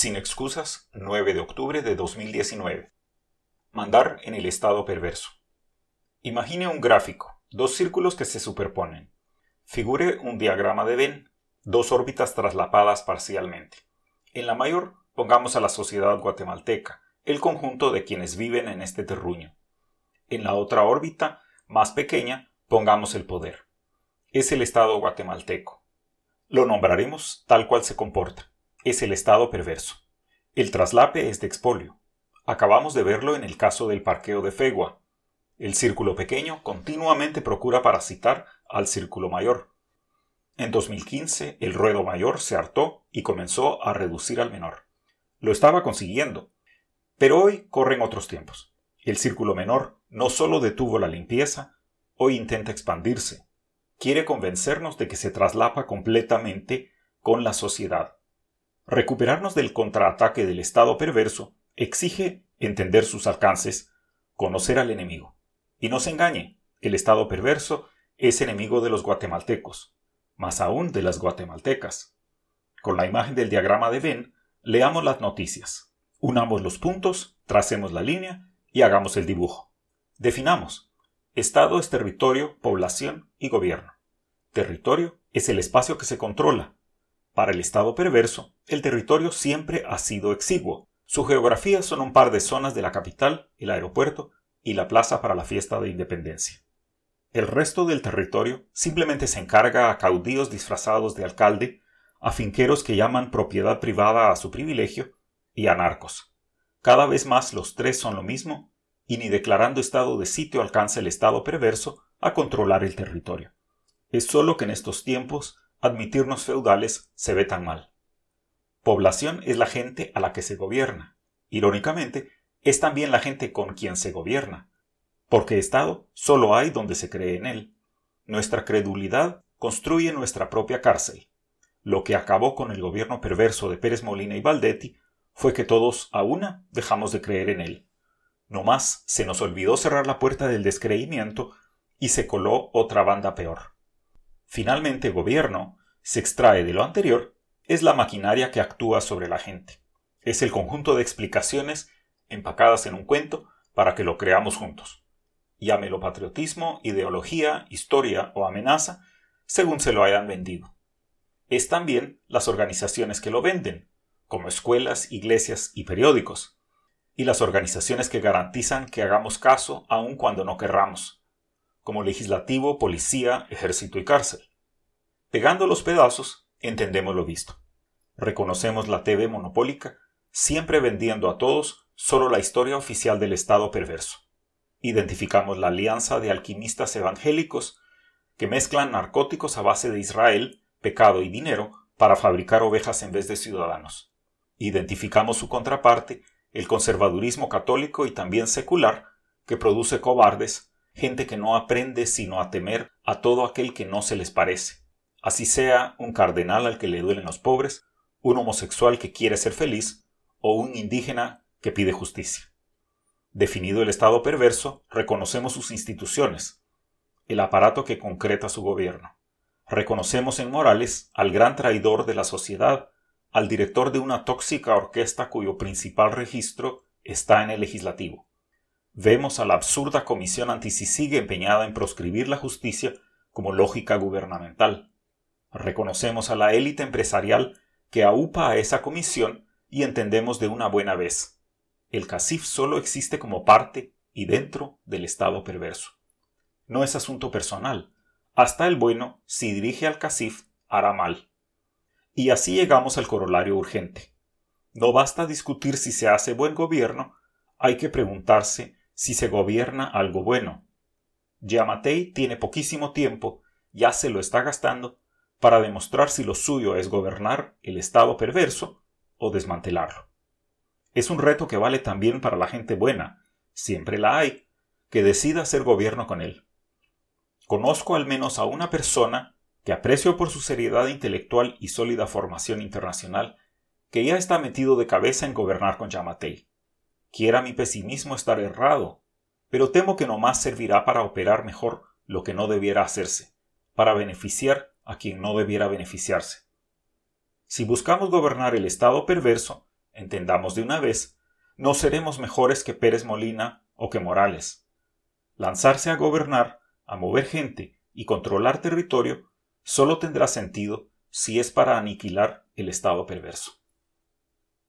Sin excusas, 9 de octubre de 2019. Mandar en el estado perverso. Imagine un gráfico, dos círculos que se superponen. Figure un diagrama de Venn, dos órbitas traslapadas parcialmente. En la mayor, pongamos a la sociedad guatemalteca, el conjunto de quienes viven en este terruño. En la otra órbita, más pequeña, pongamos el poder. Es el Estado guatemalteco. Lo nombraremos tal cual se comporta es el estado perverso. El traslape es de expolio. Acabamos de verlo en el caso del parqueo de Fegua. El círculo pequeño continuamente procura parasitar al círculo mayor. En 2015 el ruedo mayor se hartó y comenzó a reducir al menor. Lo estaba consiguiendo. Pero hoy corren otros tiempos. El círculo menor no solo detuvo la limpieza, hoy intenta expandirse. Quiere convencernos de que se traslapa completamente con la sociedad Recuperarnos del contraataque del Estado perverso exige entender sus alcances, conocer al enemigo. Y no se engañe, el Estado perverso es enemigo de los guatemaltecos, más aún de las guatemaltecas. Con la imagen del diagrama de Venn, leamos las noticias. Unamos los puntos, tracemos la línea y hagamos el dibujo. Definamos. Estado es territorio, población y gobierno. Territorio es el espacio que se controla, para el Estado perverso, el territorio siempre ha sido exiguo. Su geografía son un par de zonas de la capital, el aeropuerto y la plaza para la fiesta de independencia. El resto del territorio simplemente se encarga a caudillos disfrazados de alcalde, a finqueros que llaman propiedad privada a su privilegio y a narcos. Cada vez más los tres son lo mismo, y ni declarando estado de sitio alcanza el estado perverso a controlar el territorio. Es solo que en estos tiempos admitirnos feudales se ve tan mal. Población es la gente a la que se gobierna. Irónicamente, es también la gente con quien se gobierna, porque Estado solo hay donde se cree en él. Nuestra credulidad construye nuestra propia cárcel. Lo que acabó con el gobierno perverso de Pérez Molina y Valdetti fue que todos a una dejamos de creer en él. No más se nos olvidó cerrar la puerta del descreimiento y se coló otra banda peor. Finalmente, gobierno se extrae de lo anterior, es la maquinaria que actúa sobre la gente. Es el conjunto de explicaciones empacadas en un cuento para que lo creamos juntos. Llámelo patriotismo, ideología, historia o amenaza, según se lo hayan vendido. Es también las organizaciones que lo venden, como escuelas, iglesias y periódicos, y las organizaciones que garantizan que hagamos caso aun cuando no querramos, como legislativo, policía, ejército y cárcel. Pegando los pedazos, entendemos lo visto. Reconocemos la TV monopólica, siempre vendiendo a todos solo la historia oficial del Estado perverso. Identificamos la alianza de alquimistas evangélicos que mezclan narcóticos a base de Israel, pecado y dinero para fabricar ovejas en vez de ciudadanos. Identificamos su contraparte, el conservadurismo católico y también secular, que produce cobardes gente que no aprende sino a temer a todo aquel que no se les parece, así sea un cardenal al que le duelen los pobres, un homosexual que quiere ser feliz, o un indígena que pide justicia. Definido el estado perverso, reconocemos sus instituciones, el aparato que concreta su gobierno. Reconocemos en Morales al gran traidor de la sociedad, al director de una tóxica orquesta cuyo principal registro está en el legislativo vemos a la absurda comisión antisisigue empeñada en proscribir la justicia como lógica gubernamental. Reconocemos a la élite empresarial que aupa a esa comisión y entendemos de una buena vez. El CACIF solo existe como parte y dentro del Estado perverso. No es asunto personal. Hasta el bueno, si dirige al CACIF, hará mal. Y así llegamos al corolario urgente. No basta discutir si se hace buen gobierno, hay que preguntarse si se gobierna algo bueno. Yamatei tiene poquísimo tiempo, ya se lo está gastando, para demostrar si lo suyo es gobernar el Estado perverso o desmantelarlo. Es un reto que vale también para la gente buena, siempre la hay, que decida hacer gobierno con él. Conozco al menos a una persona que aprecio por su seriedad intelectual y sólida formación internacional, que ya está metido de cabeza en gobernar con Yamatei. Quiera mi pesimismo estar errado, pero temo que no más servirá para operar mejor lo que no debiera hacerse, para beneficiar a quien no debiera beneficiarse. Si buscamos gobernar el Estado perverso, entendamos de una vez, no seremos mejores que Pérez Molina o que Morales. Lanzarse a gobernar, a mover gente y controlar territorio solo tendrá sentido si es para aniquilar el Estado perverso.